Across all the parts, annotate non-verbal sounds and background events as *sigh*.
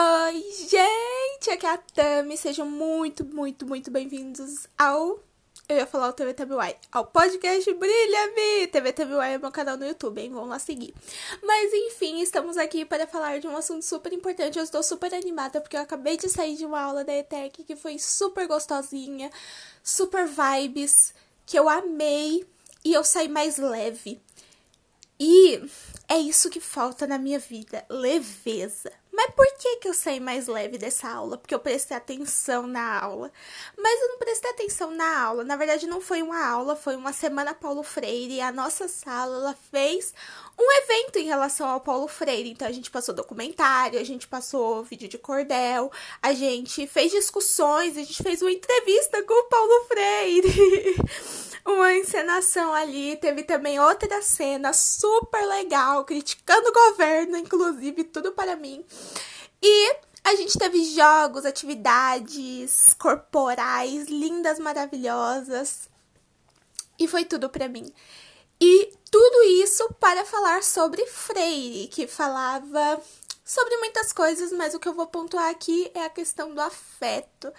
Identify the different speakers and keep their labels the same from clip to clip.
Speaker 1: Oi, gente! Aqui é a Tami. Sejam muito, muito, muito bem-vindos ao. Eu ia falar o TV TBY. Ao podcast Brilha Me! TV é meu canal no YouTube, hein? Vamos lá seguir. Mas enfim, estamos aqui para falar de um assunto super importante. Eu estou super animada porque eu acabei de sair de uma aula da ETEC que foi super gostosinha, super vibes, que eu amei e eu saí mais leve. E é isso que falta na minha vida, leveza. Mas por que, que eu saí mais leve dessa aula? Porque eu prestei atenção na aula. Mas eu não prestei atenção na aula. Na verdade, não foi uma aula, foi uma semana Paulo Freire. E a nossa sala ela fez um evento em relação ao Paulo Freire. Então a gente passou documentário, a gente passou vídeo de cordel, a gente fez discussões, a gente fez uma entrevista com o Paulo Freire. *laughs* uma encenação ali. Teve também outra cena super legal, criticando o governo, inclusive, tudo para mim. E a gente teve jogos, atividades corporais lindas, maravilhosas. E foi tudo para mim. E tudo isso para falar sobre Freire, que falava sobre muitas coisas, mas o que eu vou pontuar aqui é a questão do afeto,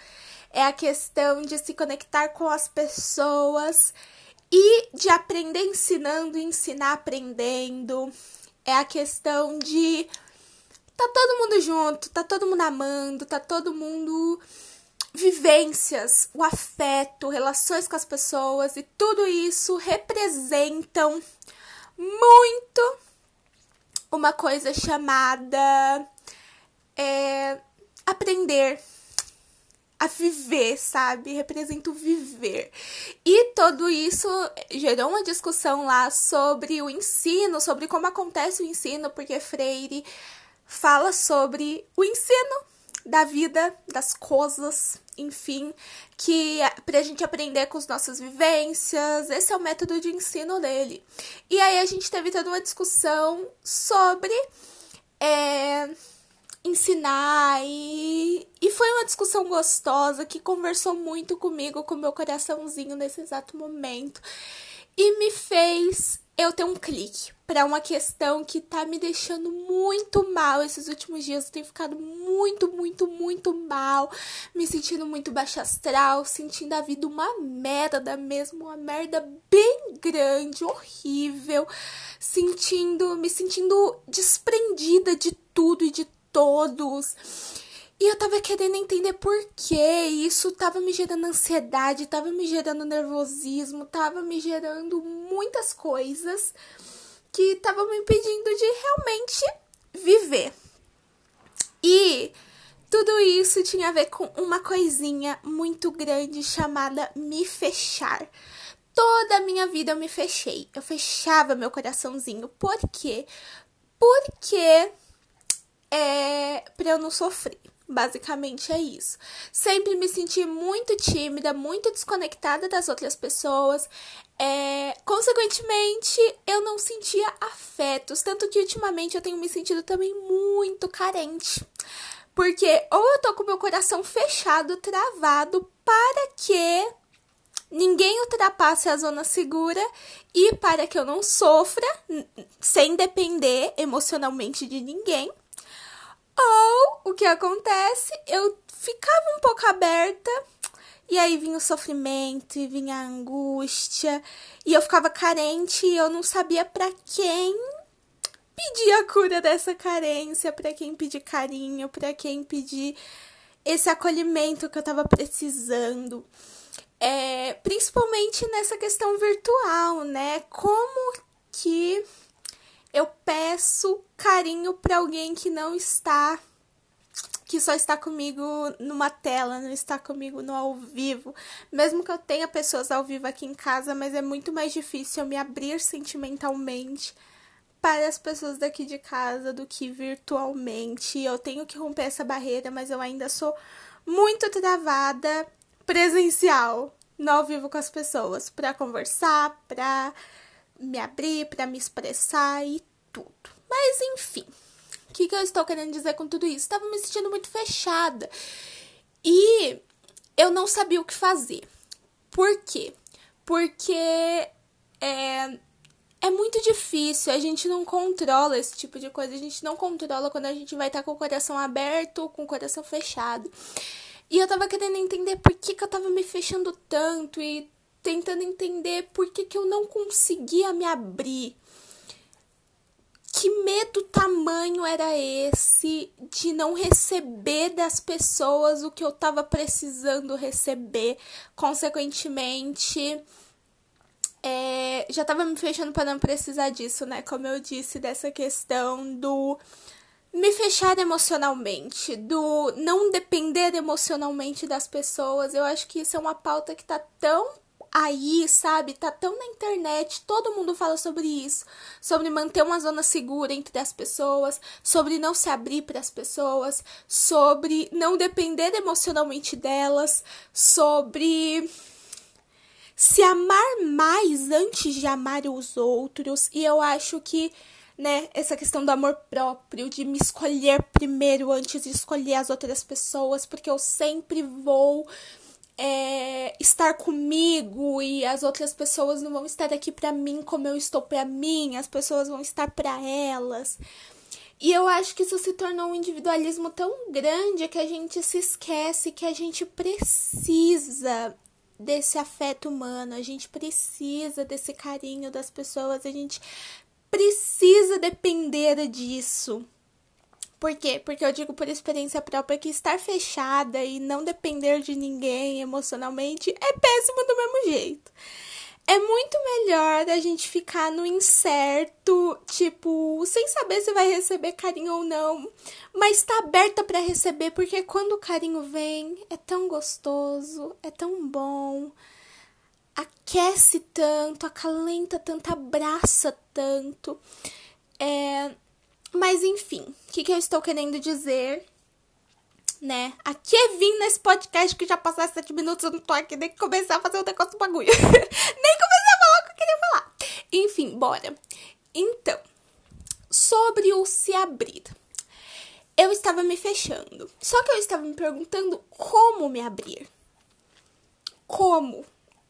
Speaker 1: é a questão de se conectar com as pessoas e de aprender ensinando ensinar aprendendo. É a questão de tá todo mundo junto, tá todo mundo amando, tá todo mundo vivências, o afeto, relações com as pessoas e tudo isso representam muito uma coisa chamada é, aprender a viver, sabe? Representa o viver. E tudo isso gerou uma discussão lá sobre o ensino, sobre como acontece o ensino, porque Freire fala sobre o ensino da vida, das coisas, enfim, que pra gente aprender com as nossas vivências, esse é o método de ensino dele. E aí a gente teve toda uma discussão sobre é, ensinar e, e foi uma discussão gostosa que conversou muito comigo, com meu coraçãozinho nesse exato momento e me fez eu ter um clique para uma questão que tá me deixando muito mal esses últimos dias. Eu tenho ficado muito, muito, muito mal, me sentindo muito baixa astral, sentindo a vida uma merda mesmo, uma merda bem grande, horrível, sentindo, me sentindo desprendida de tudo e de todos. E eu tava querendo entender por que isso tava me gerando ansiedade, tava me gerando nervosismo, tava me gerando muitas coisas que estavam me impedindo de realmente viver. E tudo isso tinha a ver com uma coisinha muito grande chamada me fechar. Toda a minha vida eu me fechei. Eu fechava meu coraçãozinho. Por quê? Porque é para eu não sofrer. Basicamente é isso. Sempre me senti muito tímida, muito desconectada das outras pessoas. É, consequentemente, eu não sentia afetos. Tanto que ultimamente eu tenho me sentido também muito carente. Porque ou eu tô com meu coração fechado, travado, para que ninguém ultrapasse a zona segura e para que eu não sofra sem depender emocionalmente de ninguém. Ou o que acontece, eu ficava um pouco aberta e aí vinha o sofrimento e vinha a angústia e eu ficava carente e eu não sabia para quem pedir a cura dessa carência, para quem pedir carinho, para quem pedir esse acolhimento que eu tava precisando. É, principalmente nessa questão virtual, né? Como que eu peço carinho para alguém que não está que só está comigo numa tela, não está comigo no ao vivo. Mesmo que eu tenha pessoas ao vivo aqui em casa, mas é muito mais difícil eu me abrir sentimentalmente para as pessoas daqui de casa do que virtualmente. Eu tenho que romper essa barreira, mas eu ainda sou muito travada presencial, no ao vivo com as pessoas, para conversar, para me abrir, para me expressar e tudo. Mas enfim, o que, que eu estou querendo dizer com tudo isso? Estava me sentindo muito fechada e eu não sabia o que fazer. Por quê? Porque é, é muito difícil, a gente não controla esse tipo de coisa, a gente não controla quando a gente vai estar com o coração aberto ou com o coração fechado. E eu tava querendo entender por que, que eu tava me fechando tanto e tentando entender por que, que eu não conseguia me abrir. Que medo tamanho era esse de não receber das pessoas o que eu tava precisando receber? Consequentemente, é, já tava me fechando para não precisar disso, né? Como eu disse, dessa questão do me fechar emocionalmente, do não depender emocionalmente das pessoas. Eu acho que isso é uma pauta que tá tão aí, sabe? Tá tão na internet, todo mundo fala sobre isso, sobre manter uma zona segura entre as pessoas, sobre não se abrir para as pessoas, sobre não depender emocionalmente delas, sobre se amar mais antes de amar os outros. E eu acho que, né, essa questão do amor próprio, de me escolher primeiro antes de escolher as outras pessoas, porque eu sempre vou é, estar comigo e as outras pessoas não vão estar aqui para mim como eu estou para mim, as pessoas vão estar para elas. E eu acho que isso se tornou um individualismo tão grande que a gente se esquece que a gente precisa desse afeto humano, a gente precisa desse carinho das pessoas, a gente precisa depender disso. Por quê? Porque eu digo por experiência própria que estar fechada e não depender de ninguém emocionalmente é péssimo do mesmo jeito. É muito melhor a gente ficar no incerto, tipo, sem saber se vai receber carinho ou não, mas tá aberta para receber, porque quando o carinho vem, é tão gostoso, é tão bom, aquece tanto, acalenta tanto, abraça tanto. É... Mas enfim, o que, que eu estou querendo dizer né? Aqui é vim nesse podcast que já passaram sete minutos, eu não tô aqui nem começar a fazer o negócio do bagulho. *laughs* nem começar a falar o que eu queria falar. Enfim, bora. Então, sobre o se abrir. Eu estava me fechando. Só que eu estava me perguntando como me abrir. Como?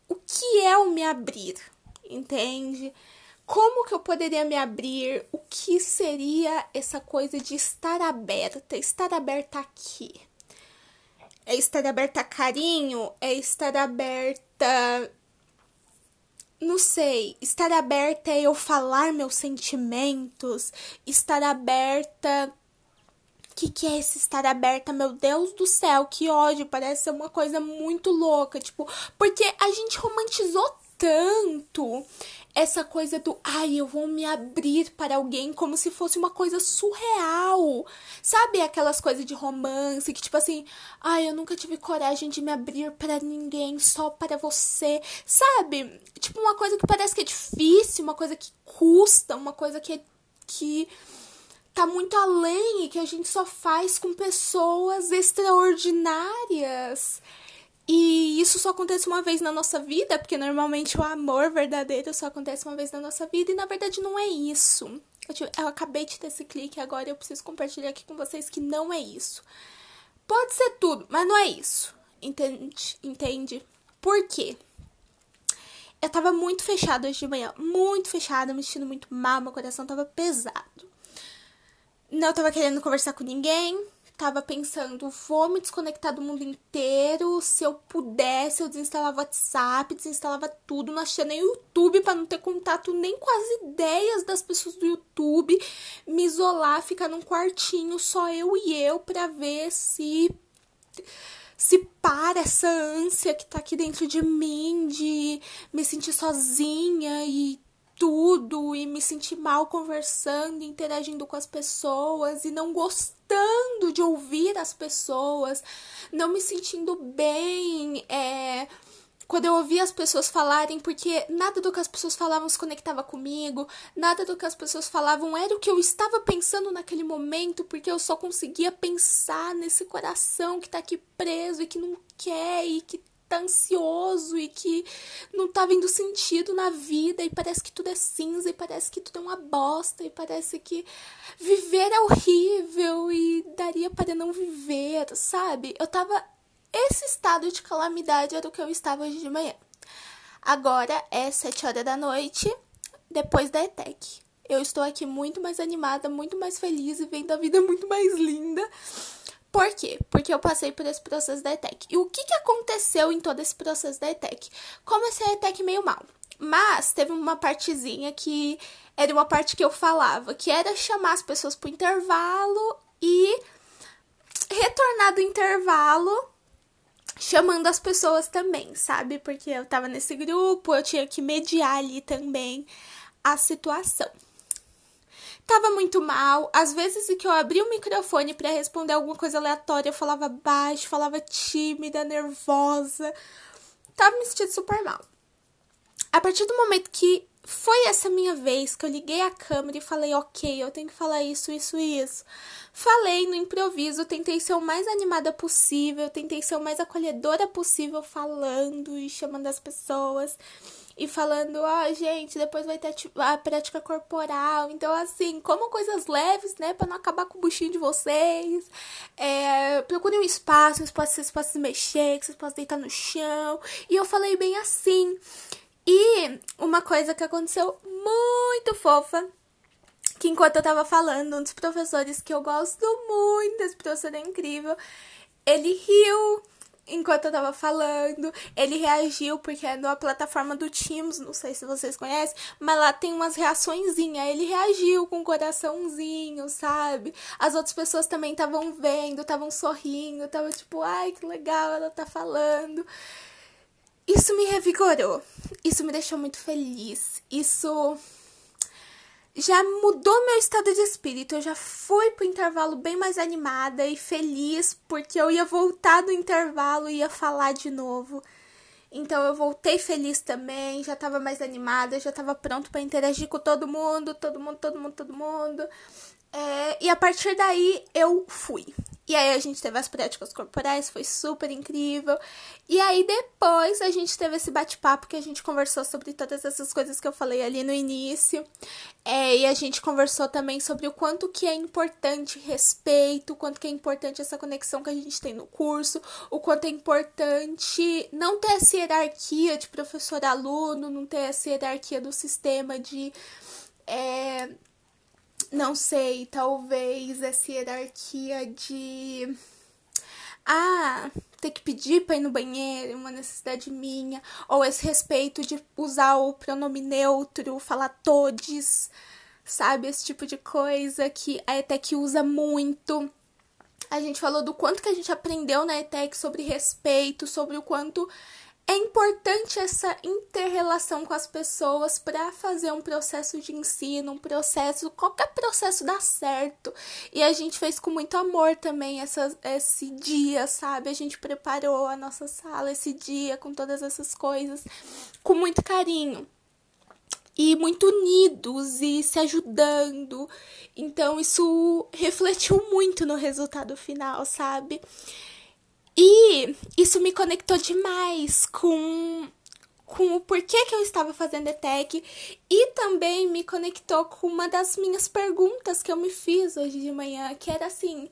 Speaker 1: O que é o me abrir? Entende? Como que eu poderia me abrir? O que seria essa coisa de estar aberta? Estar aberta aqui. É estar aberta a carinho? É estar aberta. Não sei. Estar aberta é eu falar meus sentimentos. Estar aberta. O que, que é esse estar aberta? Meu Deus do céu, que ódio! Parece ser uma coisa muito louca. Tipo, porque a gente romantizou tanto essa coisa do ai, eu vou me abrir para alguém como se fosse uma coisa surreal. Sabe aquelas coisas de romance que tipo assim, ai, eu nunca tive coragem de me abrir para ninguém, só para você. Sabe? Tipo uma coisa que parece que é difícil, uma coisa que custa, uma coisa que é, que tá muito além e que a gente só faz com pessoas extraordinárias. E isso só acontece uma vez na nossa vida, porque normalmente o amor verdadeiro só acontece uma vez na nossa vida, e na verdade não é isso. Eu, eu acabei de ter esse clique agora eu preciso compartilhar aqui com vocês que não é isso. Pode ser tudo, mas não é isso. Entende? Entende? Por quê? Eu tava muito fechada hoje de manhã, muito fechada, me sentindo muito mal, meu coração tava pesado. Não tava querendo conversar com ninguém, tava pensando, vou me desconectar do mundo inteiro. Se eu pudesse, eu desinstalava WhatsApp, desinstalava tudo, não achei nem YouTube para não ter contato nem com as ideias das pessoas do YouTube, me isolar, ficar num quartinho só eu e eu para ver se se para essa ânsia que tá aqui dentro de mim de me sentir sozinha e tudo e me sentir mal conversando, interagindo com as pessoas e não gostando de ouvir as pessoas, não me sentindo bem, é, quando eu ouvia as pessoas falarem, porque nada do que as pessoas falavam se conectava comigo, nada do que as pessoas falavam era o que eu estava pensando naquele momento, porque eu só conseguia pensar nesse coração que tá aqui preso e que não quer e que tá ansioso e que não tá vendo sentido na vida e parece que tudo é cinza e parece que tudo é uma bosta e parece que viver é horrível e daria para não viver, sabe? Eu tava esse estado de calamidade era o que eu estava hoje de manhã. Agora é sete horas da noite. depois da ETEC. Eu estou aqui muito mais animada, muito mais feliz e vendo a vida muito mais linda. Por quê? Porque eu passei por esse processo da ETEC. E o que, que aconteceu em todo esse processo da ETEC? Comecei a ETEC meio mal. Mas teve uma partezinha que era uma parte que eu falava, que era chamar as pessoas pro intervalo e retornar do intervalo chamando as pessoas também, sabe? Porque eu tava nesse grupo, eu tinha que mediar ali também a situação. Tava muito mal, às vezes que eu abri o microfone para responder alguma coisa aleatória, eu falava baixo, falava tímida, nervosa. Tava me sentindo super mal. A partir do momento que foi essa minha vez que eu liguei a câmera e falei, ok, eu tenho que falar isso, isso e isso. Falei no improviso, tentei ser o mais animada possível, tentei ser o mais acolhedora possível, falando e chamando as pessoas. E falando, ó, oh, gente, depois vai ter a prática corporal. Então, assim, como coisas leves, né? Pra não acabar com o buchinho de vocês. É, procurem um espaço, um espaço que vocês possam se mexer, que vocês possam deitar no chão. E eu falei bem assim. E uma coisa que aconteceu muito fofa, que enquanto eu tava falando, um dos professores que eu gosto muito, esse professor é incrível, ele riu enquanto eu tava falando. Ele reagiu porque é na plataforma do Teams, não sei se vocês conhecem, mas lá tem umas reaçõezinhas. Ele reagiu com um coraçãozinho, sabe? As outras pessoas também estavam vendo, estavam sorrindo, estavam tipo, ai que legal, ela tá falando. Isso me revigorou. Isso me deixou muito feliz. Isso já mudou meu estado de espírito. Eu já fui pro intervalo bem mais animada e feliz, porque eu ia voltar do intervalo e ia falar de novo. Então eu voltei feliz também, já tava mais animada, já tava pronto para interagir com todo mundo, todo mundo, todo mundo, todo mundo. É, e a partir daí eu fui. E aí a gente teve as práticas corporais, foi super incrível. E aí depois a gente teve esse bate-papo que a gente conversou sobre todas essas coisas que eu falei ali no início. É, e a gente conversou também sobre o quanto que é importante respeito, o quanto que é importante essa conexão que a gente tem no curso, o quanto é importante não ter essa hierarquia de professor-aluno, não ter essa hierarquia do sistema de. É, não sei, talvez essa hierarquia de. Ah, ter que pedir pra ir no banheiro, uma necessidade minha. Ou esse respeito de usar o pronome neutro, falar todes, sabe? Esse tipo de coisa que a ETEC usa muito. A gente falou do quanto que a gente aprendeu na ETEC sobre respeito, sobre o quanto é importante essa interrelação com as pessoas para fazer um processo de ensino, um processo, qualquer processo dá certo. E a gente fez com muito amor também essa, esse dia, sabe? A gente preparou a nossa sala esse dia com todas essas coisas, com muito carinho e muito unidos e se ajudando. Então isso refletiu muito no resultado final, sabe? E isso me conectou demais com com o porquê que eu estava fazendo ETEC e também me conectou com uma das minhas perguntas que eu me fiz hoje de manhã, que era assim: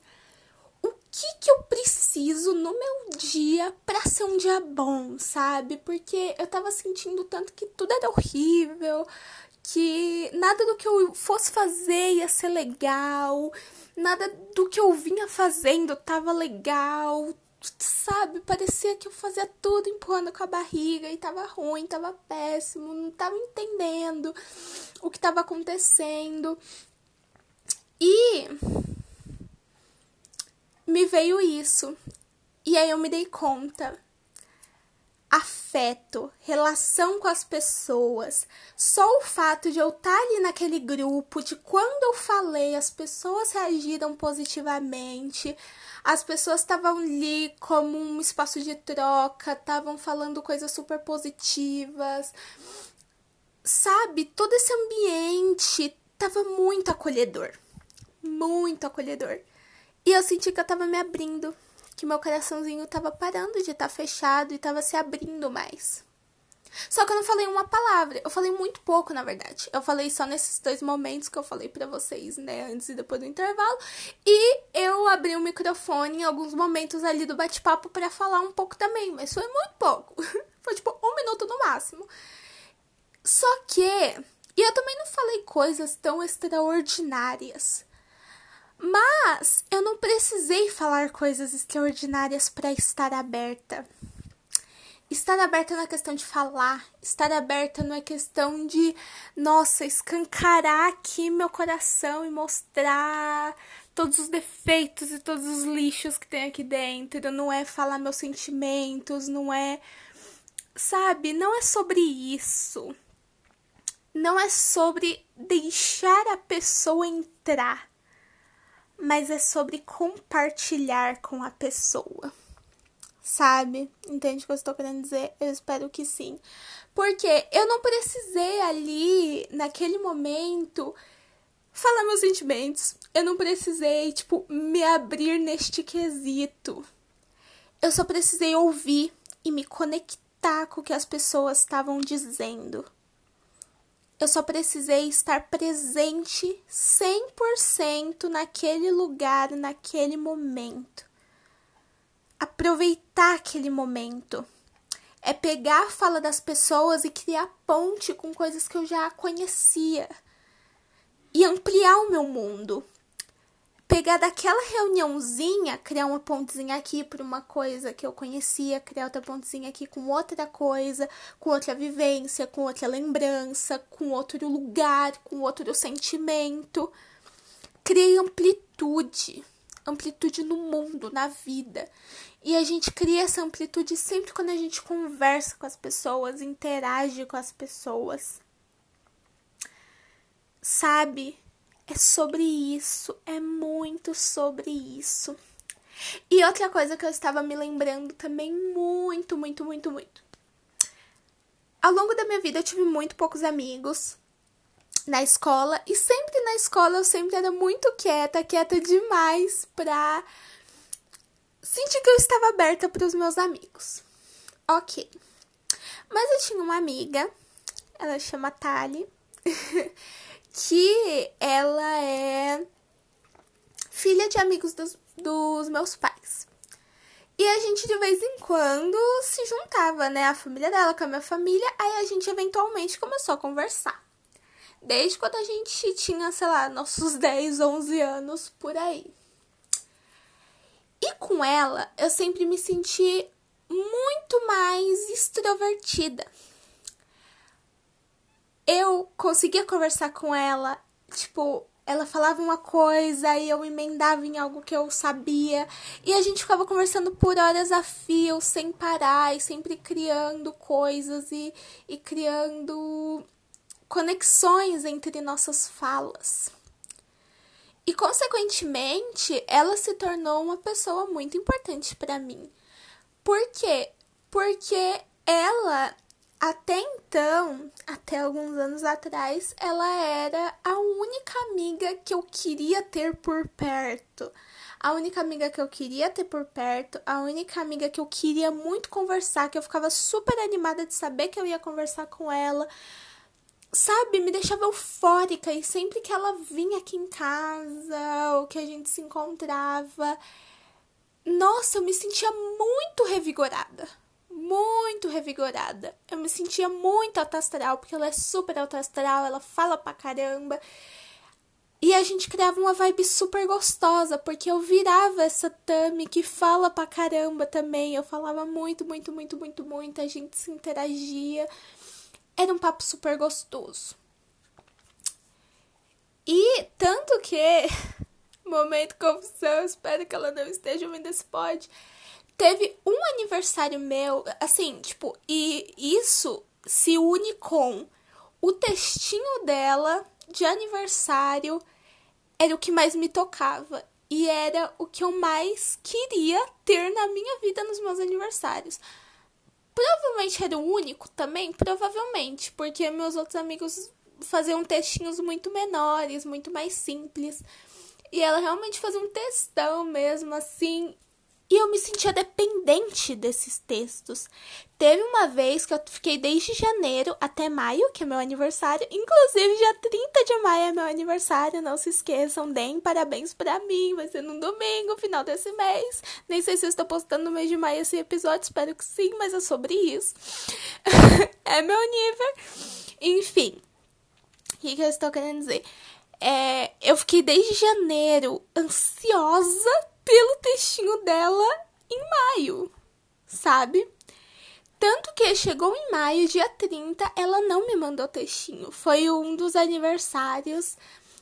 Speaker 1: o que que eu preciso no meu dia para ser um dia bom, sabe? Porque eu tava sentindo tanto que tudo era horrível, que nada do que eu fosse fazer ia ser legal, nada do que eu vinha fazendo tava legal, sabe, parecia que eu fazia tudo empurrando com a barriga e tava ruim, tava péssimo, não tava entendendo o que tava acontecendo. E me veio isso. E aí eu me dei conta. Afeto, relação com as pessoas, só o fato de eu estar ali naquele grupo, de quando eu falei, as pessoas reagiram positivamente, as pessoas estavam ali como um espaço de troca, estavam falando coisas super positivas. Sabe, todo esse ambiente estava muito acolhedor. Muito acolhedor. E eu senti que eu estava me abrindo, que meu coraçãozinho estava parando de estar tá fechado e estava se abrindo mais. Só que eu não falei uma palavra. Eu falei muito pouco, na verdade. Eu falei só nesses dois momentos que eu falei para vocês, né? Antes e depois do intervalo. E eu abri o microfone em alguns momentos ali do bate-papo para falar um pouco também. Mas foi muito pouco. *laughs* foi tipo um minuto no máximo. Só que E eu também não falei coisas tão extraordinárias. Mas eu não precisei falar coisas extraordinárias para estar aberta. Estar aberta não é questão de falar, estar aberta não é questão de, nossa, escancarar aqui meu coração e mostrar todos os defeitos e todos os lixos que tem aqui dentro, não é falar meus sentimentos, não é. Sabe, não é sobre isso. Não é sobre deixar a pessoa entrar, mas é sobre compartilhar com a pessoa sabe? Entende o que eu estou querendo dizer? Eu espero que sim. Porque eu não precisei ali, naquele momento, falar meus sentimentos. Eu não precisei, tipo, me abrir neste quesito. Eu só precisei ouvir e me conectar com o que as pessoas estavam dizendo. Eu só precisei estar presente 100% naquele lugar, naquele momento aproveitar aquele momento. É pegar a fala das pessoas e criar ponte com coisas que eu já conhecia. E ampliar o meu mundo. Pegar daquela reuniãozinha, criar uma pontezinha aqui por uma coisa que eu conhecia, criar outra pontezinha aqui com outra coisa, com outra vivência, com outra lembrança, com outro lugar, com outro sentimento. Criei amplitude amplitude no mundo, na vida. E a gente cria essa amplitude sempre quando a gente conversa com as pessoas, interage com as pessoas. Sabe? É sobre isso, é muito sobre isso. E outra coisa que eu estava me lembrando também muito, muito, muito, muito. Ao longo da minha vida eu tive muito poucos amigos na escola e sempre na escola eu sempre era muito quieta, quieta demais pra sentir que eu estava aberta para os meus amigos. Ok. Mas eu tinha uma amiga, ela chama Tali, *laughs* que ela é filha de amigos dos, dos meus pais. E a gente de vez em quando se juntava, né? A família dela com a minha família. Aí a gente eventualmente começou a conversar. Desde quando a gente tinha, sei lá, nossos *laughs* 10, 11 anos por aí. E com ela, eu sempre me senti muito mais extrovertida. Eu conseguia conversar com ela, tipo, ela falava uma coisa e eu emendava em algo que eu sabia. E a gente ficava conversando por horas a fio, sem parar, e sempre criando coisas e, e criando conexões entre nossas falas. E, consequentemente, ela se tornou uma pessoa muito importante para mim. Por quê? Porque ela, até então, até alguns anos atrás, ela era a única amiga que eu queria ter por perto. A única amiga que eu queria ter por perto, a única amiga que eu queria muito conversar, que eu ficava super animada de saber que eu ia conversar com ela sabe, me deixava eufórica e sempre que ela vinha aqui em casa ou que a gente se encontrava, nossa, eu me sentia muito revigorada. Muito revigorada. Eu me sentia muito alta astral, porque ela é super alta astral, ela fala pra caramba. E a gente criava uma vibe super gostosa, porque eu virava essa Tami que fala pra caramba também. Eu falava muito, muito, muito, muito, muito. A gente se interagia. Era um papo super gostoso. E tanto que, *laughs* momento confusão, espero que ela não esteja ouvindo esse pod. Teve um aniversário meu, assim, tipo, e isso se une com o textinho dela de aniversário era o que mais me tocava e era o que eu mais queria ter na minha vida nos meus aniversários. Provavelmente era o único também, provavelmente, porque meus outros amigos faziam textinhos muito menores, muito mais simples. E ela realmente fazia um textão mesmo, assim, e eu me sentia dependente desses textos. Teve uma vez que eu fiquei desde janeiro até maio, que é meu aniversário. Inclusive, dia 30 de maio é meu aniversário. Não se esqueçam, deem parabéns para mim. Vai ser no domingo, final desse mês. Nem sei se eu estou postando no mês de maio esse episódio. Espero que sim, mas é sobre isso. *laughs* é meu nível. Enfim. O que, que eu estou querendo dizer? É, eu fiquei desde janeiro ansiosa pelo textinho dela em maio, sabe? Tanto que chegou em maio, dia 30, ela não me mandou textinho. Foi um dos aniversários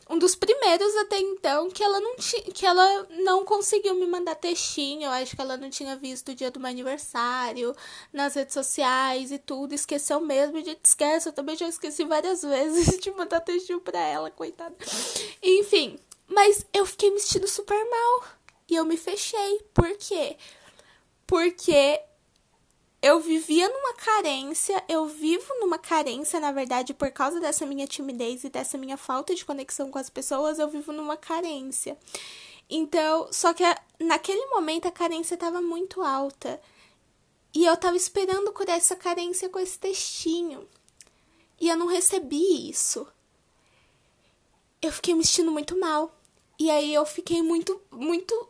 Speaker 1: um dos primeiros até então que ela não que ela não conseguiu me mandar textinho. Eu acho que ela não tinha visto o dia do meu aniversário nas redes sociais e tudo, esqueceu mesmo, de esquece, eu também já esqueci várias vezes *laughs* de mandar textinho para ela, coitada. Enfim, mas eu fiquei me sentindo super mal e eu me fechei. Por quê? Porque eu vivia numa carência, eu vivo numa carência, na verdade, por causa dessa minha timidez e dessa minha falta de conexão com as pessoas, eu vivo numa carência. Então, só que naquele momento a carência estava muito alta. E eu estava esperando curar essa carência com esse textinho. E eu não recebi isso. Eu fiquei me sentindo muito mal. E aí eu fiquei muito, muito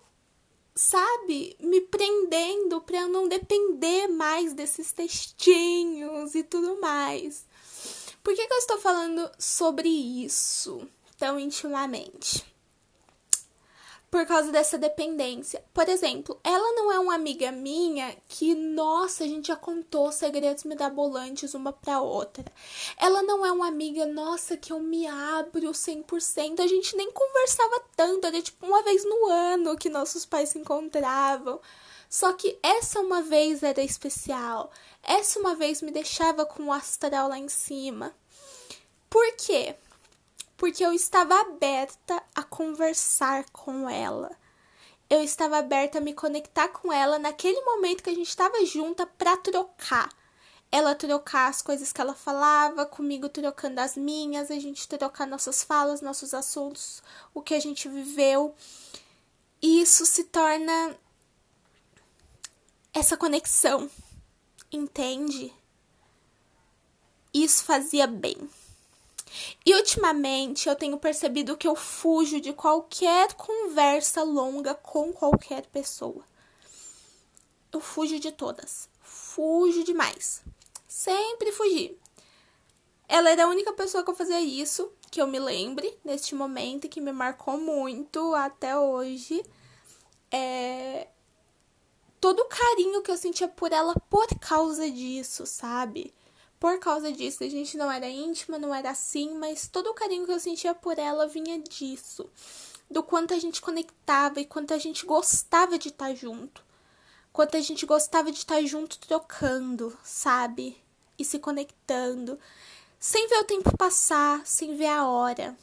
Speaker 1: sabe, me prendendo para eu não depender mais desses textinhos e tudo mais. Por que, que eu estou falando sobre isso tão intimamente? Por causa dessa dependência. Por exemplo, ela não é uma amiga minha que, nossa, a gente já contou segredos mirabolantes uma pra outra. Ela não é uma amiga, nossa, que eu me abro 100%. A gente nem conversava tanto, era tipo uma vez no ano que nossos pais se encontravam. Só que essa uma vez era especial. Essa uma vez me deixava com o astral lá em cima. Por quê? Porque eu estava aberta a conversar com ela. Eu estava aberta a me conectar com ela naquele momento que a gente estava junta para trocar. Ela trocar as coisas que ela falava, comigo trocando as minhas, a gente trocar nossas falas, nossos assuntos, o que a gente viveu. E isso se torna essa conexão, entende? Isso fazia bem. E ultimamente eu tenho percebido que eu fujo de qualquer conversa longa com qualquer pessoa. Eu fujo de todas. Fujo demais. Sempre fugi. Ela era a única pessoa que eu fazia isso, que eu me lembre neste momento, que me marcou muito até hoje. É... Todo o carinho que eu sentia por ela por causa disso, sabe? Por causa disso. A gente não era íntima, não era assim, mas todo o carinho que eu sentia por ela vinha disso. Do quanto a gente conectava e quanto a gente gostava de estar junto. Quanto a gente gostava de estar junto trocando, sabe? E se conectando. Sem ver o tempo passar, sem ver a hora.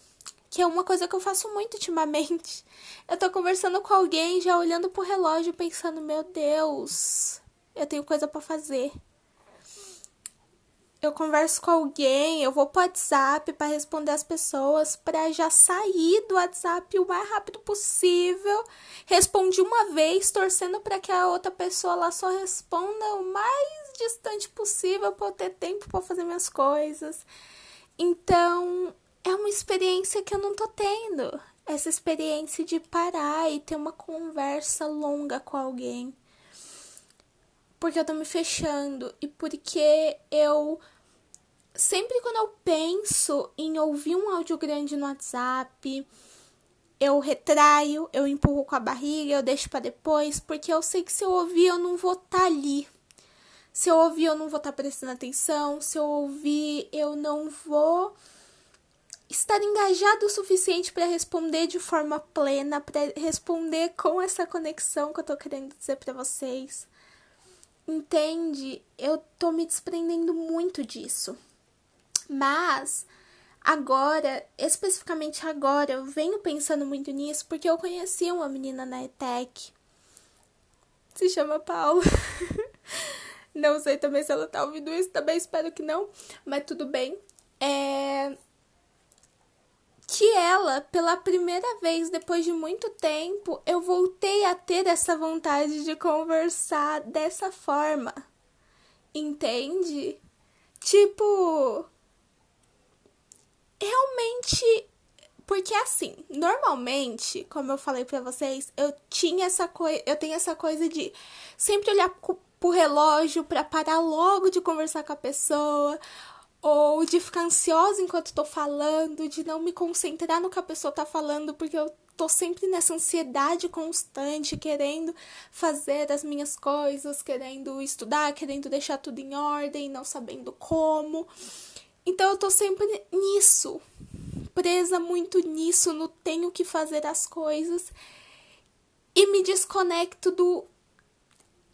Speaker 1: Que é uma coisa que eu faço muito ultimamente. Eu tô conversando com alguém, já olhando pro relógio, pensando: meu Deus, eu tenho coisa para fazer eu converso com alguém, eu vou pro WhatsApp para responder as pessoas, para já sair do WhatsApp o mais rápido possível. Respondi uma vez, torcendo para que a outra pessoa lá só responda o mais distante possível para eu ter tempo para fazer minhas coisas. Então, é uma experiência que eu não tô tendo. Essa experiência de parar e ter uma conversa longa com alguém porque eu tô me fechando e porque eu sempre quando eu penso em ouvir um áudio grande no WhatsApp, eu retraio, eu empurro com a barriga, eu deixo para depois, porque eu sei que se eu ouvir eu não vou estar tá ali. Se eu ouvir eu não vou estar tá prestando atenção, se eu ouvir eu não vou estar engajado o suficiente para responder de forma plena, para responder com essa conexão que eu tô querendo dizer para vocês. Entende? Eu tô me desprendendo muito disso. Mas agora, especificamente agora, eu venho pensando muito nisso porque eu conheci uma menina na ETEC. Se chama Paula. *laughs* não sei também se ela tá ouvindo isso, também espero que não, mas tudo bem. É que ela, pela primeira vez depois de muito tempo, eu voltei a ter essa vontade de conversar dessa forma. Entende? Tipo, realmente porque assim, normalmente, como eu falei para vocês, eu tinha essa coisa, eu tenho essa coisa de sempre olhar pro relógio para parar logo de conversar com a pessoa, ou de ficar ansiosa enquanto tô falando, de não me concentrar no que a pessoa tá falando, porque eu tô sempre nessa ansiedade constante, querendo fazer as minhas coisas, querendo estudar, querendo deixar tudo em ordem, não sabendo como. Então eu tô sempre nisso, presa muito nisso, no tenho que fazer as coisas e me desconecto do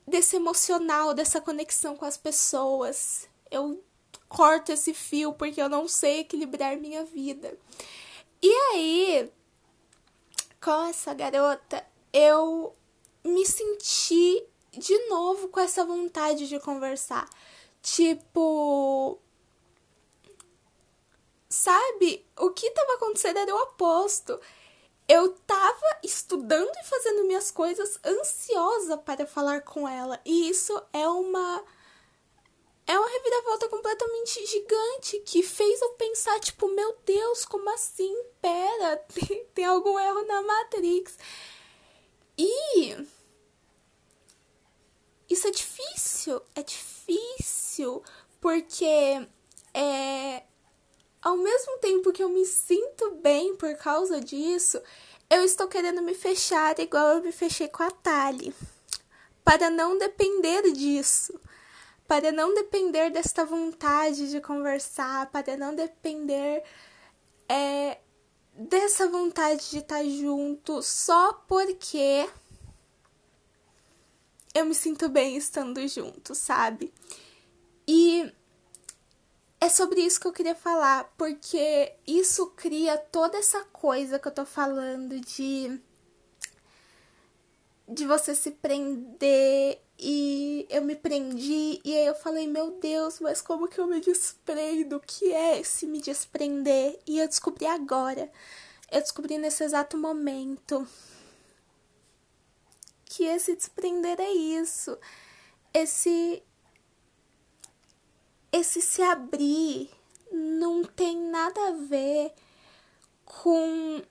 Speaker 1: desse emocional, dessa conexão com as pessoas. Eu corto esse fio porque eu não sei equilibrar minha vida. E aí, com essa garota, eu me senti de novo com essa vontade de conversar. Tipo, sabe? O que estava acontecendo era o oposto. Eu tava estudando e fazendo minhas coisas ansiosa para falar com ela. E isso é uma é uma reviravolta completamente gigante que fez eu pensar, tipo, meu Deus, como assim? Pera, *laughs* tem, tem algum erro na Matrix. E isso é difícil, é difícil, porque é ao mesmo tempo que eu me sinto bem por causa disso, eu estou querendo me fechar igual eu me fechei com a Tali, para não depender disso. Para não depender desta vontade de conversar, para não depender é, dessa vontade de estar junto. Só porque eu me sinto bem estando junto, sabe? E é sobre isso que eu queria falar, porque isso cria toda essa coisa que eu tô falando de de você se prender e eu me prendi e aí eu falei, meu Deus, mas como que eu me desprendo? O que é esse me desprender? E eu descobri agora. Eu descobri nesse exato momento que esse desprender é isso. Esse esse se abrir não tem nada a ver com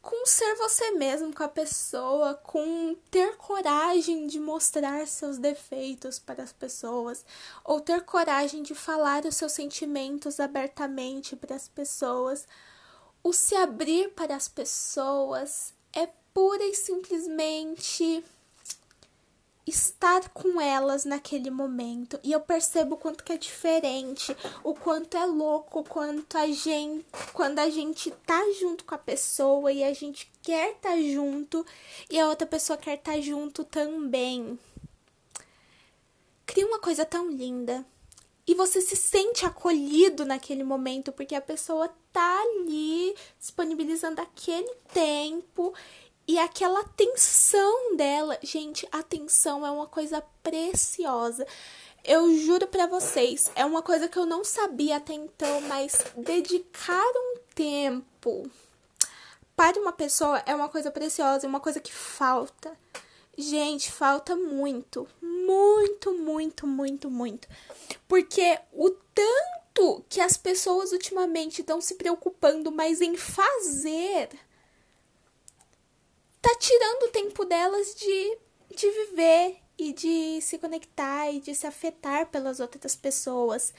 Speaker 1: com ser você mesmo com a pessoa, com ter coragem de mostrar seus defeitos para as pessoas, ou ter coragem de falar os seus sentimentos abertamente para as pessoas. O se abrir para as pessoas é pura e simplesmente estar com elas naquele momento e eu percebo o quanto que é diferente, o quanto é louco, o quanto a gente, quando a gente tá junto com a pessoa e a gente quer estar tá junto e a outra pessoa quer estar tá junto também. Cria uma coisa tão linda. E você se sente acolhido naquele momento porque a pessoa tá ali disponibilizando aquele tempo e aquela atenção dela, gente, atenção é uma coisa preciosa. Eu juro para vocês, é uma coisa que eu não sabia até então, mas dedicar um tempo para uma pessoa é uma coisa preciosa, é uma coisa que falta. Gente, falta muito, muito, muito, muito, muito. Porque o tanto que as pessoas ultimamente estão se preocupando mais em fazer tá tirando o tempo delas de, de viver e de se conectar e de se afetar pelas outras pessoas.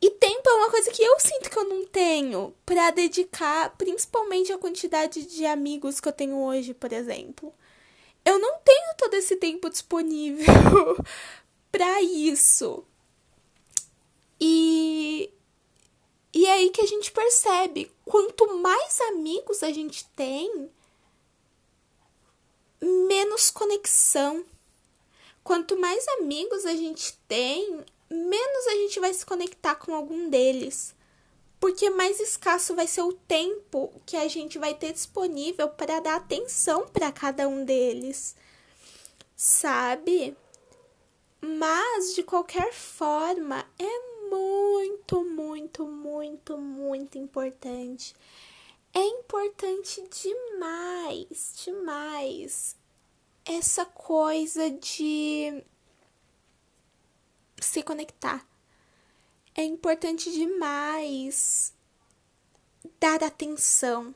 Speaker 1: E tempo é uma coisa que eu sinto que eu não tenho para dedicar, principalmente a quantidade de amigos que eu tenho hoje, por exemplo. Eu não tenho todo esse tempo disponível *laughs* para isso. E e é aí que a gente percebe, quanto mais amigos a gente tem, menos conexão. Quanto mais amigos a gente tem, menos a gente vai se conectar com algum deles. Porque mais escasso vai ser o tempo que a gente vai ter disponível para dar atenção para cada um deles. Sabe? Mas de qualquer forma, é muito, muito, muito, muito importante. É importante demais, demais essa coisa de se conectar. É importante demais dar atenção.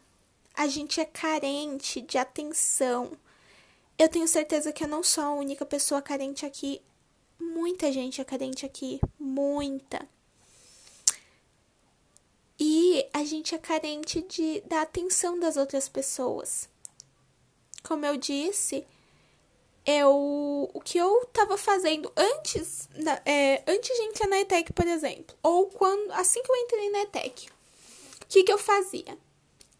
Speaker 1: A gente é carente de atenção. Eu tenho certeza que eu não sou a única pessoa carente aqui muita gente é carente aqui, muita. E a gente é carente de da atenção das outras pessoas. Como eu disse, eu o que eu tava fazendo antes, é, antes de entrar na ETEC, por exemplo, ou quando assim que eu entrei na ETEC, o que que eu fazia?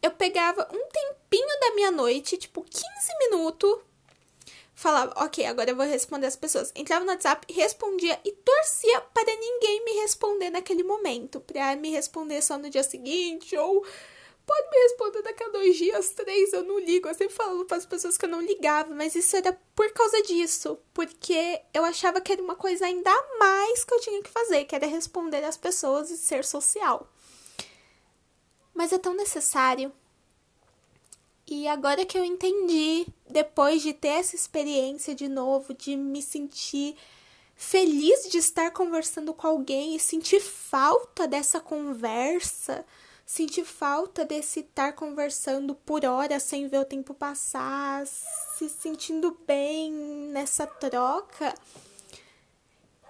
Speaker 1: Eu pegava um tempinho da minha noite, tipo 15 minutos, falava, ok, agora eu vou responder as pessoas. Entrava no WhatsApp, respondia e torcia para ninguém me responder naquele momento, para me responder só no dia seguinte ou pode me responder daqui a dois dias, três, eu não ligo. Eu sempre falo para as pessoas que eu não ligava, mas isso era por causa disso, porque eu achava que era uma coisa ainda mais que eu tinha que fazer, que era responder as pessoas e ser social. Mas é tão necessário. E agora que eu entendi, depois de ter essa experiência de novo, de me sentir feliz de estar conversando com alguém e sentir falta dessa conversa, sentir falta desse estar conversando por horas sem ver o tempo passar, se sentindo bem nessa troca,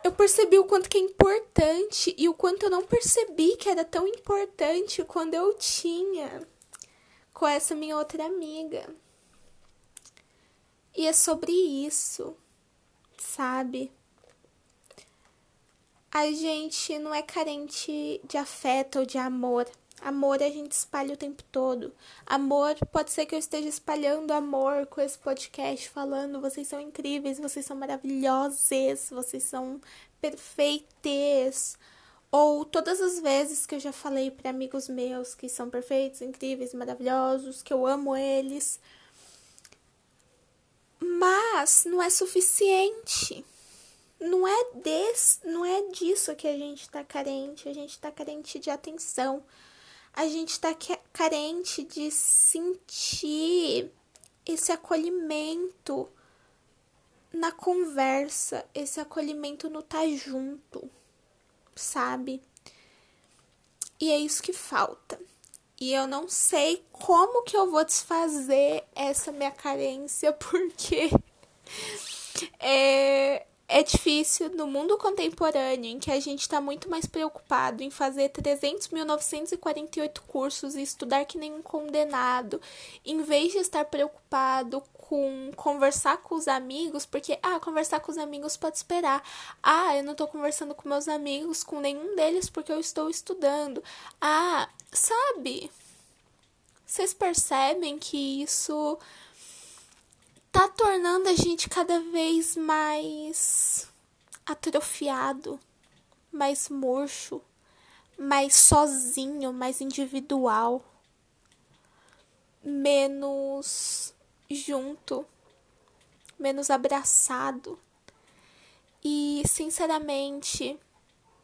Speaker 1: eu percebi o quanto que é importante e o quanto eu não percebi que era tão importante quando eu tinha com essa minha outra amiga. E é sobre isso, sabe? A gente não é carente de afeto ou de amor. Amor a gente espalha o tempo todo. Amor, pode ser que eu esteja espalhando amor com esse podcast, falando: vocês são incríveis, vocês são maravilhosos, vocês são perfeitos. Ou todas as vezes que eu já falei para amigos meus que são perfeitos, incríveis, maravilhosos, que eu amo eles. Mas não é suficiente. Não é des, não é disso que a gente tá carente, a gente tá carente de atenção a gente está carente de sentir esse acolhimento na conversa, esse acolhimento no estar tá junto, sabe? E é isso que falta. E eu não sei como que eu vou desfazer essa minha carência, *laughs* porque é, é difícil no mundo contemporâneo, em que a gente está muito mais preocupado em fazer 300.948 cursos e estudar que nem um condenado, em vez de estar preocupado com conversar com os amigos, porque, ah, conversar com os amigos pode esperar. Ah, eu não estou conversando com meus amigos, com nenhum deles, porque eu estou estudando. Ah, sabe? Vocês percebem que isso tá tornando a gente cada vez mais atrofiado, mais murcho, mais sozinho, mais individual, menos junto, menos abraçado. E, sinceramente,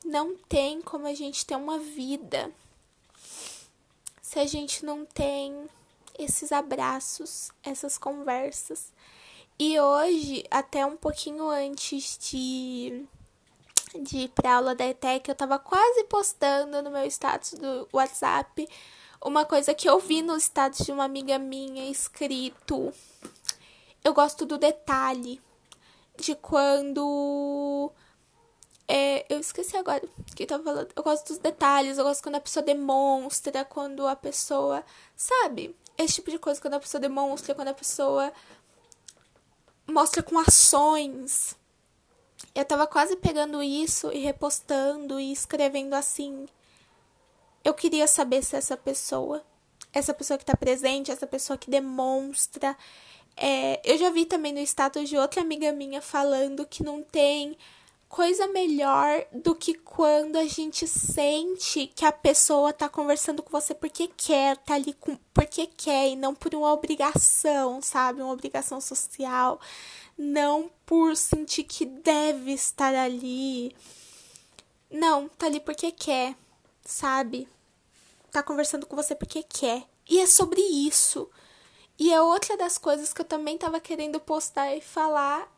Speaker 1: não tem como a gente ter uma vida se a gente não tem esses abraços, essas conversas. E hoje, até um pouquinho antes de, de ir pra aula da ETEC, eu tava quase postando no meu status do WhatsApp uma coisa que eu vi no status de uma amiga minha escrito. Eu gosto do detalhe de quando. É, eu esqueci agora que tava falando. Eu gosto dos detalhes, eu gosto quando a pessoa demonstra, quando a pessoa. Sabe? esse tipo de coisa quando a pessoa demonstra, quando a pessoa mostra com ações. Eu tava quase pegando isso e repostando e escrevendo assim. Eu queria saber se essa pessoa, essa pessoa que tá presente, essa pessoa que demonstra. É, eu já vi também no status de outra amiga minha falando que não tem coisa melhor do que quando a gente sente que a pessoa tá conversando com você porque quer, tá ali com, porque quer e não por uma obrigação, sabe? Uma obrigação social, não por sentir que deve estar ali. Não, tá ali porque quer, sabe? Tá conversando com você porque quer. E é sobre isso. E é outra das coisas que eu também tava querendo postar e falar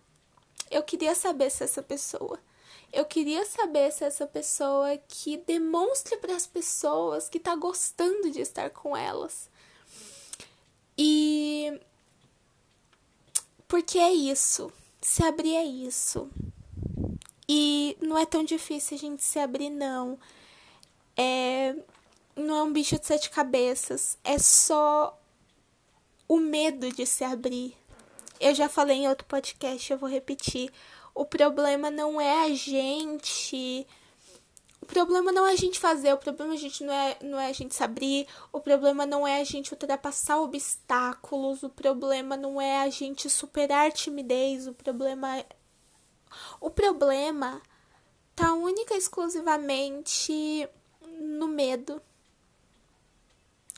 Speaker 1: eu queria saber se essa pessoa. Eu queria saber se essa pessoa que demonstra para as pessoas que tá gostando de estar com elas. E. Porque é isso. Se abrir é isso. E não é tão difícil a gente se abrir, não. É, não é um bicho de sete cabeças. É só o medo de se abrir. Eu já falei em outro podcast, eu vou repetir. O problema não é a gente. O problema não é a gente fazer, o problema a gente não é, não é a gente se abrir, o problema não é a gente ultrapassar obstáculos, o problema não é a gente superar timidez, o problema é... O problema tá única e exclusivamente no medo.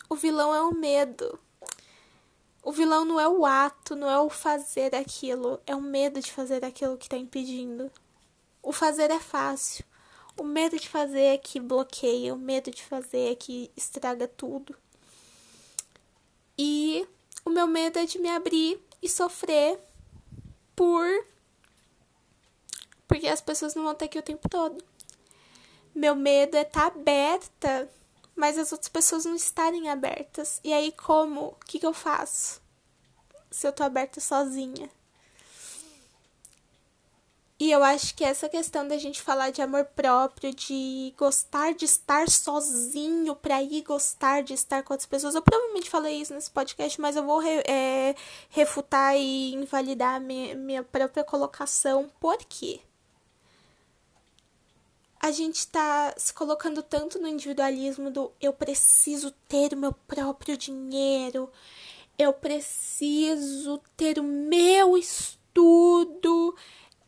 Speaker 1: O vilão é o medo. O vilão não é o ato, não é o fazer aquilo, é o medo de fazer aquilo que está impedindo. O fazer é fácil. O medo de fazer é que bloqueia, o medo de fazer é que estraga tudo. E o meu medo é de me abrir e sofrer por. Porque as pessoas não vão ter aqui o tempo todo. Meu medo é estar tá aberta mas as outras pessoas não estarem abertas. E aí, como? O que, que eu faço? Se eu tô aberta sozinha. E eu acho que essa questão da gente falar de amor próprio, de gostar de estar sozinho pra ir gostar de estar com outras pessoas. Eu provavelmente falei isso nesse podcast, mas eu vou re, é, refutar e invalidar minha, minha própria colocação. Por quê? A gente tá se colocando tanto no individualismo do eu preciso ter o meu próprio dinheiro, eu preciso ter o meu estudo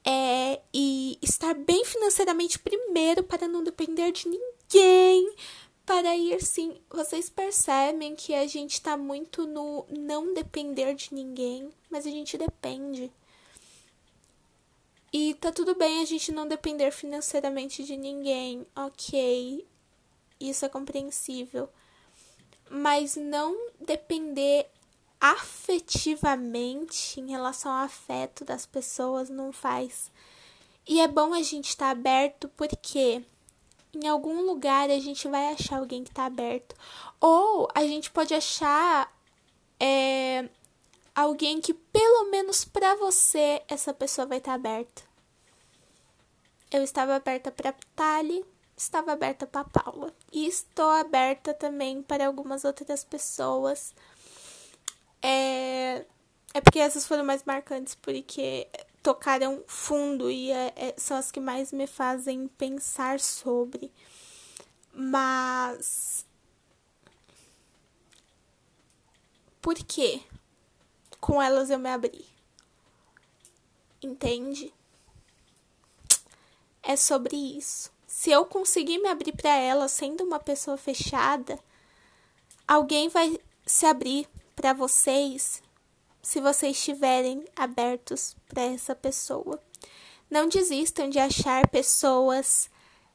Speaker 1: é, e estar bem financeiramente primeiro para não depender de ninguém. Para ir sim, vocês percebem que a gente tá muito no não depender de ninguém, mas a gente depende. E tá tudo bem a gente não depender financeiramente de ninguém, ok. Isso é compreensível. Mas não depender afetivamente em relação ao afeto das pessoas não faz. E é bom a gente estar tá aberto porque em algum lugar a gente vai achar alguém que está aberto. Ou a gente pode achar é, alguém que pelo menos para você essa pessoa vai estar tá aberta. Eu estava aberta para Tali, estava aberta para Paula e estou aberta também para algumas outras pessoas. É, é porque essas foram mais marcantes porque tocaram fundo e é, é, são as que mais me fazem pensar sobre. Mas por quê? Com elas eu me abri. Entende? É sobre isso. Se eu conseguir me abrir para ela sendo uma pessoa fechada, alguém vai se abrir para vocês se vocês estiverem abertos para essa pessoa. Não desistam de achar pessoas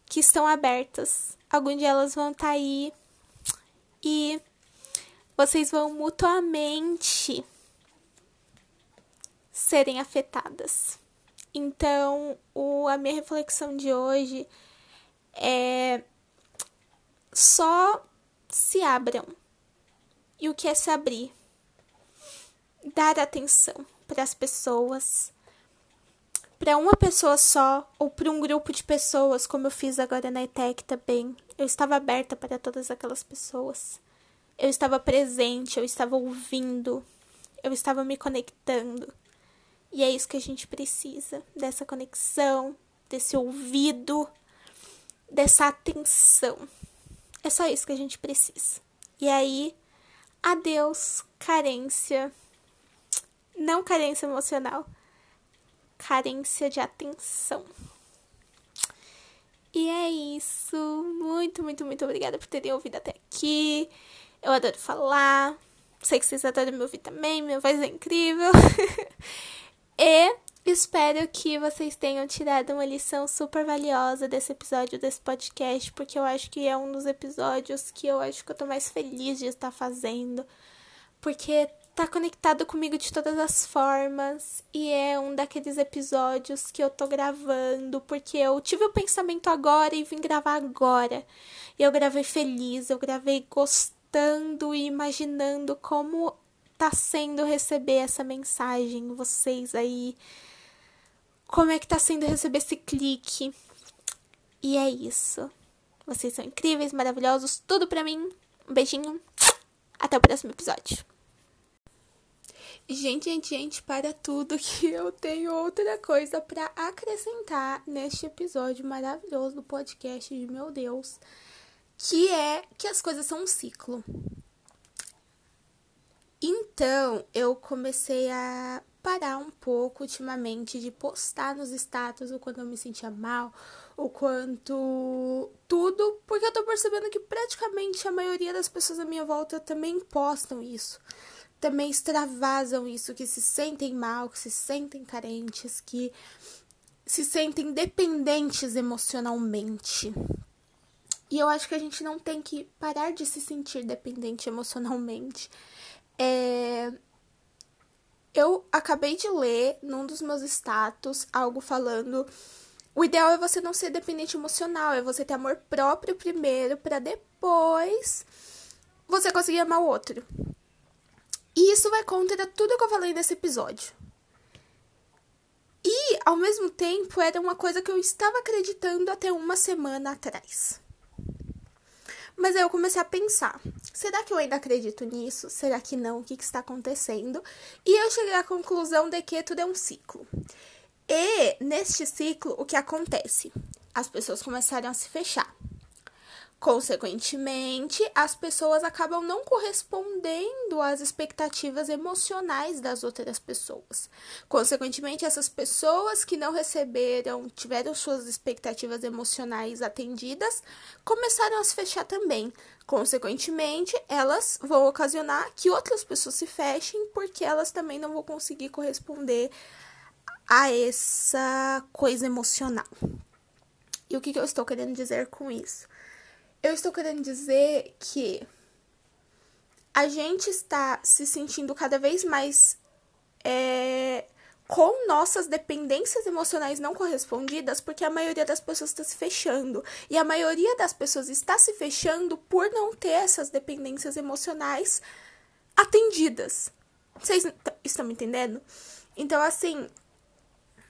Speaker 1: que estão abertas. Algum dia elas vão estar tá aí e vocês vão mutuamente serem afetadas. Então, o, a minha reflexão de hoje é só se abram. E o que é se abrir? Dar atenção para as pessoas, para uma pessoa só ou para um grupo de pessoas, como eu fiz agora na ETEC também. Eu estava aberta para todas aquelas pessoas. Eu estava presente, eu estava ouvindo, eu estava me conectando. E é isso que a gente precisa: dessa conexão, desse ouvido, dessa atenção. É só isso que a gente precisa. E aí, adeus, carência. Não carência emocional, carência de atenção. E é isso. Muito, muito, muito obrigada por terem ouvido até aqui. Eu adoro falar. Sei que vocês adoram me ouvir também. Minha voz é incrível. *laughs* E espero que vocês tenham tirado uma lição super valiosa desse episódio desse podcast, porque eu acho que é um dos episódios que eu acho que eu tô mais feliz de estar fazendo, porque tá conectado comigo de todas as formas e é um daqueles episódios que eu tô gravando porque eu tive o pensamento agora e vim gravar agora. E eu gravei feliz, eu gravei gostando e imaginando como tá sendo receber essa mensagem, vocês aí como é que tá sendo receber esse clique. E é isso. Vocês são incríveis, maravilhosos, tudo pra mim. Um beijinho. Até o próximo episódio. Gente, gente, gente, para tudo que eu tenho outra coisa para acrescentar neste episódio maravilhoso do podcast de meu Deus, que é que as coisas são um ciclo. Então, eu comecei a parar um pouco ultimamente de postar nos status o quanto eu me sentia mal, o quanto tudo, porque eu tô percebendo que praticamente a maioria das pessoas à minha volta também postam isso também extravasam isso, que se sentem mal, que se sentem carentes, que se sentem dependentes emocionalmente. E eu acho que a gente não tem que parar de se sentir dependente emocionalmente. É... Eu acabei de ler num dos meus status algo falando. O ideal é você não ser dependente emocional, é você ter amor próprio primeiro, para depois você conseguir amar o outro. E isso vai contra tudo que eu falei nesse episódio. E, ao mesmo tempo, era uma coisa que eu estava acreditando até uma semana atrás. Mas aí eu comecei a pensar: será que eu ainda acredito nisso? Será que não? O que, que está acontecendo? E eu cheguei à conclusão de que tudo é um ciclo. E neste ciclo, o que acontece? As pessoas começaram a se fechar. Consequentemente, as pessoas acabam não correspondendo às expectativas emocionais das outras pessoas. Consequentemente, essas pessoas que não receberam, tiveram suas expectativas emocionais atendidas, começaram a se fechar também. Consequentemente, elas vão ocasionar que outras pessoas se fechem porque elas também não vão conseguir corresponder a essa coisa emocional. E o que, eu estou querendo dizer com isso? Eu estou querendo dizer que a gente está se sentindo cada vez mais é, com nossas dependências emocionais não correspondidas, porque a maioria das pessoas está se fechando. E a maioria das pessoas está se fechando por não ter essas dependências emocionais atendidas. Vocês estão me entendendo? Então, assim,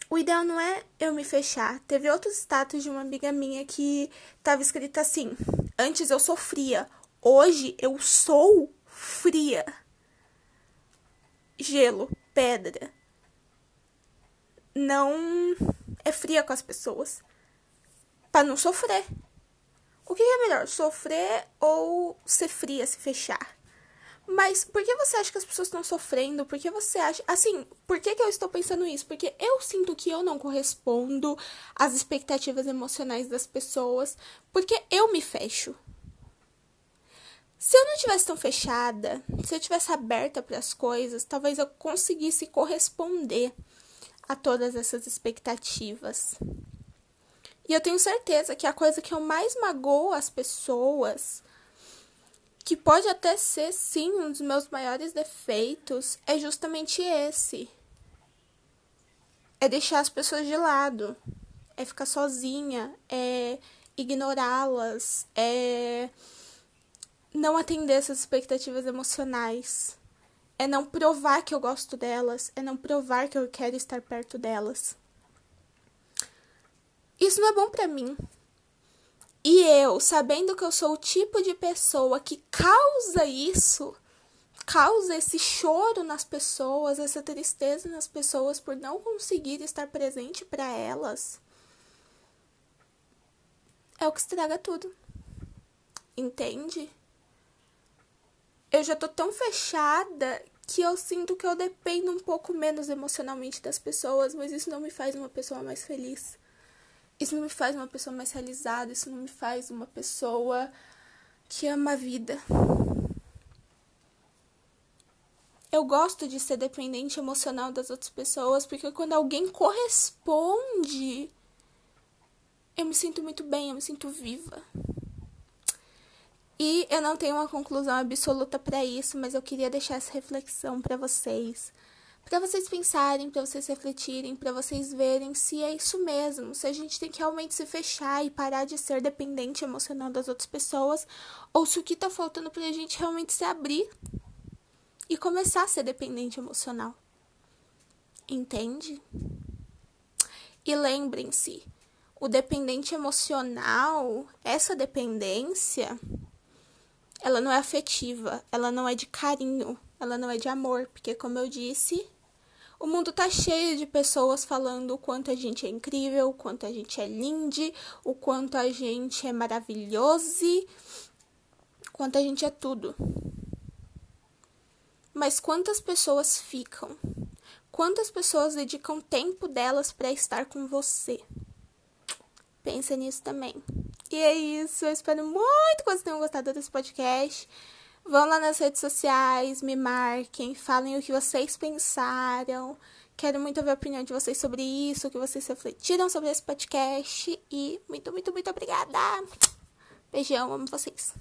Speaker 1: o ideal não é eu me fechar. Teve outros status de uma amiga minha que tava escrito assim: Antes eu sofria, hoje eu sou fria. Gelo, pedra. Não é fria com as pessoas. Para não sofrer. O que é melhor, sofrer ou ser fria, se fechar? Mas por que você acha que as pessoas estão sofrendo? Por que você acha. Assim, por que, que eu estou pensando isso? Porque eu sinto que eu não correspondo às expectativas emocionais das pessoas. Porque eu me fecho. Se eu não tivesse tão fechada, se eu tivesse aberta para as coisas, talvez eu conseguisse corresponder a todas essas expectativas. E eu tenho certeza que a coisa que eu mais magoo as pessoas que pode até ser sim um dos meus maiores defeitos, é justamente esse. É deixar as pessoas de lado, é ficar sozinha, é ignorá-las, é não atender essas expectativas emocionais, é não provar que eu gosto delas, é não provar que eu quero estar perto delas. Isso não é bom para mim. E eu, sabendo que eu sou o tipo de pessoa que causa isso, causa esse choro nas pessoas, essa tristeza nas pessoas por não conseguir estar presente para elas, é o que estraga tudo. Entende? Eu já tô tão fechada que eu sinto que eu dependo um pouco menos emocionalmente das pessoas, mas isso não me faz uma pessoa mais feliz. Isso não me faz uma pessoa mais realizada, isso não me faz uma pessoa que ama a vida. Eu gosto de ser dependente emocional das outras pessoas, porque quando alguém corresponde, eu me sinto muito bem, eu me sinto viva. E eu não tenho uma conclusão absoluta para isso, mas eu queria deixar essa reflexão para vocês para vocês pensarem, para vocês refletirem, para vocês verem se é isso mesmo, se a gente tem que realmente se fechar e parar de ser dependente emocional das outras pessoas, ou se o que tá faltando pra gente realmente se abrir e começar a ser dependente emocional. Entende? E lembrem-se, o dependente emocional, essa dependência, ela não é afetiva, ela não é de carinho, ela não é de amor, porque como eu disse, o mundo tá cheio de pessoas falando o quanto a gente é incrível, o quanto a gente é lindo, o quanto a gente é maravilhoso, o quanto a gente é tudo. Mas quantas pessoas ficam? Quantas pessoas dedicam tempo delas para estar com você? Pensa nisso também. E é isso. Eu espero muito que vocês tenham gostado desse podcast. Vão lá nas redes sociais, me marquem, falem o que vocês pensaram. Quero muito ver a opinião de vocês sobre isso, o que vocês refletiram sobre esse podcast. E muito, muito, muito obrigada. Beijão, amo vocês.